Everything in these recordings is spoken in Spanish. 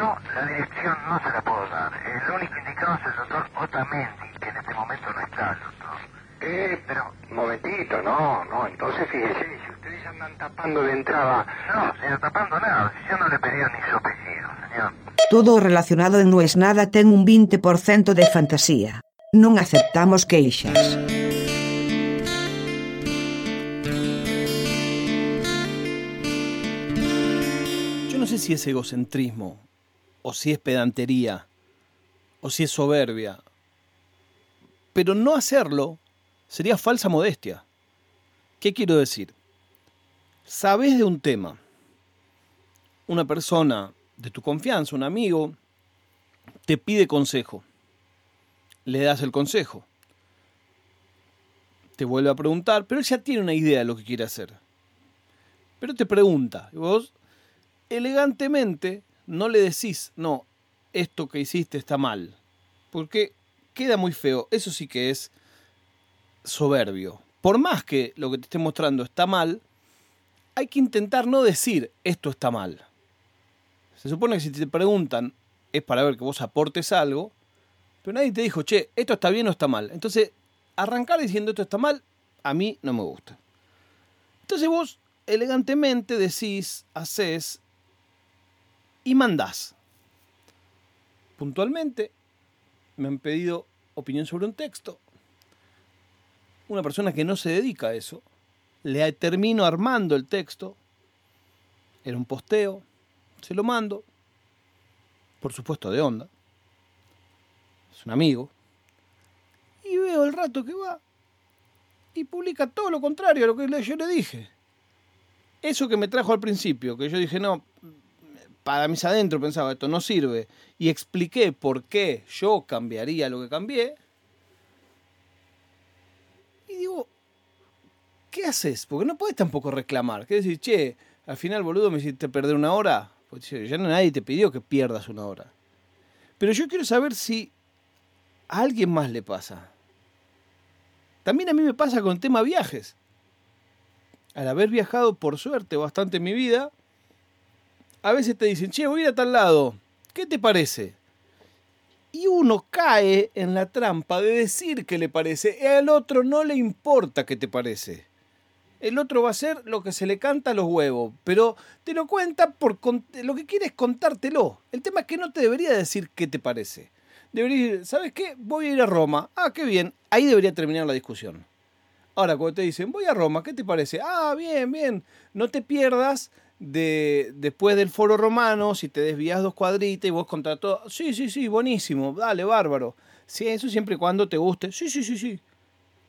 Yo la dirección no se la puedo dar. El único indicado es el doctor Otamendi, que en este momento no está, doctor. Eh, pero, momentito, no, no, entonces fíjese, si ustedes andan tapando de entrada... No, señor, tapando nada, si yo no le pedí ni su apellido, señor. Todo relacionado en No es Nada ten un 20% de fantasía. Non aceptamos queixas. Yo no sé si es egocentrismo, o si es pedantería, o si es soberbia, pero no hacerlo sería falsa modestia. ¿Qué quiero decir? Sabes de un tema, una persona de tu confianza, un amigo, te pide consejo, le das el consejo, te vuelve a preguntar, pero él ya tiene una idea de lo que quiere hacer. Pero te pregunta, y vos elegantemente no le decís, no, esto que hiciste está mal, porque queda muy feo, eso sí que es soberbio. Por más que lo que te esté mostrando está mal, hay que intentar no decir esto está mal. Se supone que si te preguntan es para ver que vos aportes algo, pero nadie te dijo, che, esto está bien o está mal. Entonces, arrancar diciendo esto está mal, a mí no me gusta. Entonces vos elegantemente decís, haces y mandás. Puntualmente me han pedido opinión sobre un texto. Una persona que no se dedica a eso, le termino armando el texto, era un posteo, se lo mando, por supuesto de onda, es un amigo, y veo el rato que va y publica todo lo contrario a lo que yo le dije. Eso que me trajo al principio, que yo dije, no, para mis adentro pensaba, esto no sirve, y expliqué por qué yo cambiaría lo que cambié, y digo, ¿qué haces? Porque no puedes tampoco reclamar. ¿Qué decir, che, al final, boludo, me hiciste perder una hora? Pues ya nadie te pidió que pierdas una hora. Pero yo quiero saber si a alguien más le pasa. También a mí me pasa con tema viajes. Al haber viajado por suerte bastante en mi vida, a veces te dicen, che, voy a ir a tal lado, ¿qué te parece? Y uno cae en la trampa de decir que le parece, y al otro no le importa qué te parece. El otro va a hacer lo que se le canta a los huevos, pero te lo cuenta por lo que quiere es contártelo. El tema es que no te debería decir qué te parece. Debería decir, ¿sabes qué? Voy a ir a Roma. Ah, qué bien. Ahí debería terminar la discusión. Ahora, cuando te dicen, voy a Roma, ¿qué te parece? Ah, bien, bien. No te pierdas de después del foro romano, si te desvías dos cuadritas y vos contra todo, sí, sí, sí, buenísimo, dale, bárbaro. Sí, eso siempre y cuando te guste. Sí, sí, sí, sí.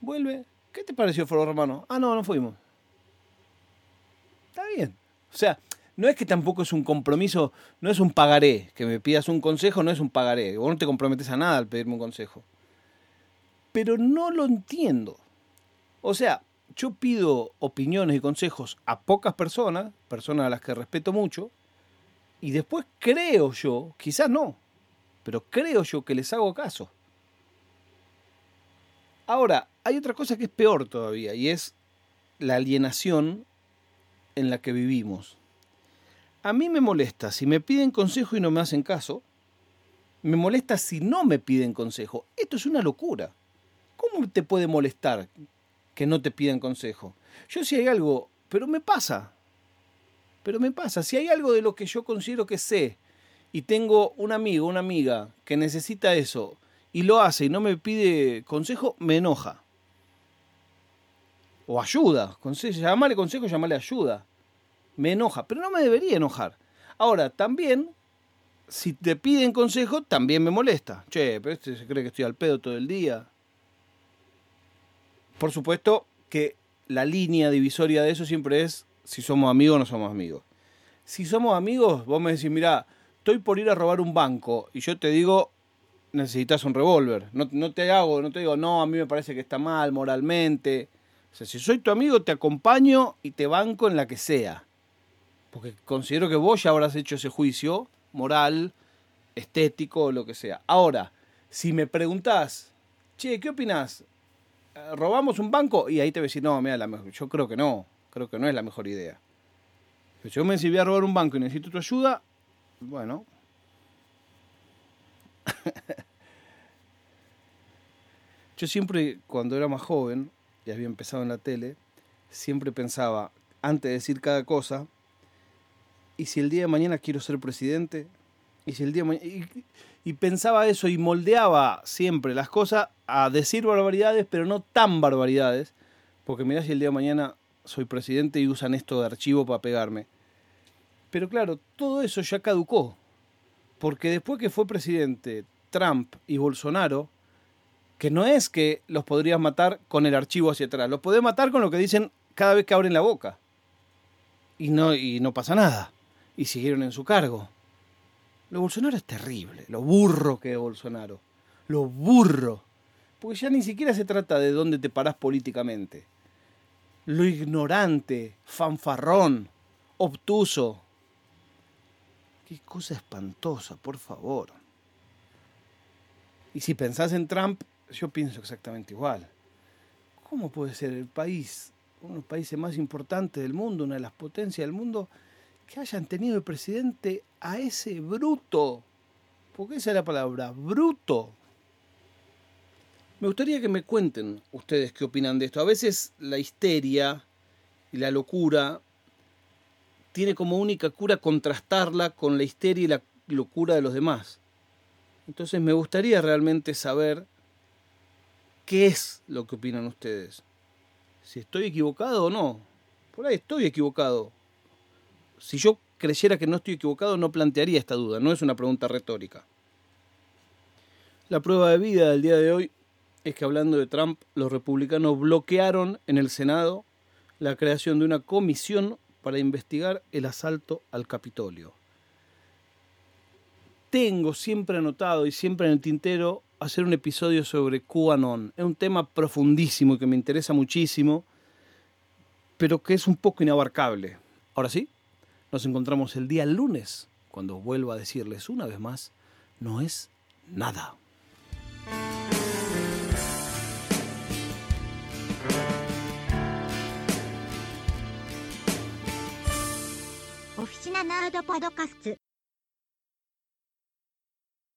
Vuelve. ¿Qué te pareció el foro romano? Ah, no, no fuimos. Está bien. O sea, no es que tampoco es un compromiso, no es un pagaré. Que me pidas un consejo no es un pagaré. Vos no te comprometes a nada al pedirme un consejo. Pero no lo entiendo. O sea, yo pido opiniones y consejos a pocas personas, personas a las que respeto mucho, y después creo yo, quizás no, pero creo yo que les hago caso. Ahora, hay otra cosa que es peor todavía, y es la alienación en la que vivimos. A mí me molesta si me piden consejo y no me hacen caso. Me molesta si no me piden consejo. Esto es una locura. ¿Cómo te puede molestar que no te pidan consejo. Yo si hay algo, pero me pasa, pero me pasa, si hay algo de lo que yo considero que sé y tengo un amigo, una amiga que necesita eso y lo hace y no me pide consejo, me enoja. O ayuda, llamale consejo, llamale ayuda. Me enoja, pero no me debería enojar. Ahora, también, si te piden consejo, también me molesta. Che, pero este se cree que estoy al pedo todo el día. Por supuesto que la línea divisoria de eso siempre es si somos amigos o no somos amigos. Si somos amigos, vos me decís, mira, estoy por ir a robar un banco y yo te digo, necesitas un revólver. No, no, te hago, no te digo, no, a mí me parece que está mal moralmente. O sea, si soy tu amigo, te acompaño y te banco en la que sea. Porque considero que vos ya habrás hecho ese juicio moral, estético lo que sea. Ahora, si me preguntás, che, ¿qué opinás? Eh, robamos un banco y ahí te decir, no, mira, yo creo que no, creo que no es la mejor idea. si yo me decidí a robar un banco y necesito tu ayuda, bueno, Yo siempre, cuando era más joven y había empezado en la tele, siempre pensaba, antes de decir cada cosa, ¿y si el día de mañana quiero ser presidente? ¿Y si el día. Y, y pensaba eso y moldeaba siempre las cosas a decir barbaridades, pero no tan barbaridades, porque mirá si el día de mañana soy presidente y usan esto de archivo para pegarme. Pero claro, todo eso ya caducó, porque después que fue presidente Trump y Bolsonaro, que no es que los podrías matar con el archivo hacia atrás, los podés matar con lo que dicen cada vez que abren la boca. Y no, y no pasa nada. Y siguieron en su cargo. Lo Bolsonaro es terrible, lo burro que es Bolsonaro. Lo burro. Porque ya ni siquiera se trata de dónde te parás políticamente. Lo ignorante, fanfarrón, obtuso. Qué cosa espantosa, por favor. Y si pensás en Trump, yo pienso exactamente igual. ¿Cómo puede ser el país, uno de los países más importantes del mundo, una de las potencias del mundo, que hayan tenido de presidente a ese bruto? Porque esa es la palabra, bruto. Me gustaría que me cuenten ustedes qué opinan de esto. A veces la histeria y la locura tiene como única cura contrastarla con la histeria y la locura de los demás. Entonces me gustaría realmente saber qué es lo que opinan ustedes. Si estoy equivocado o no. Por ahí estoy equivocado. Si yo creyera que no estoy equivocado, no plantearía esta duda. No es una pregunta retórica. La prueba de vida del día de hoy es que hablando de Trump, los republicanos bloquearon en el Senado la creación de una comisión para investigar el asalto al Capitolio. Tengo siempre anotado y siempre en el tintero hacer un episodio sobre QAnon. Es un tema profundísimo que me interesa muchísimo, pero que es un poco inabarcable. Ahora sí, nos encontramos el día lunes, cuando vuelvo a decirles una vez más, no es nada. Oficina Nerd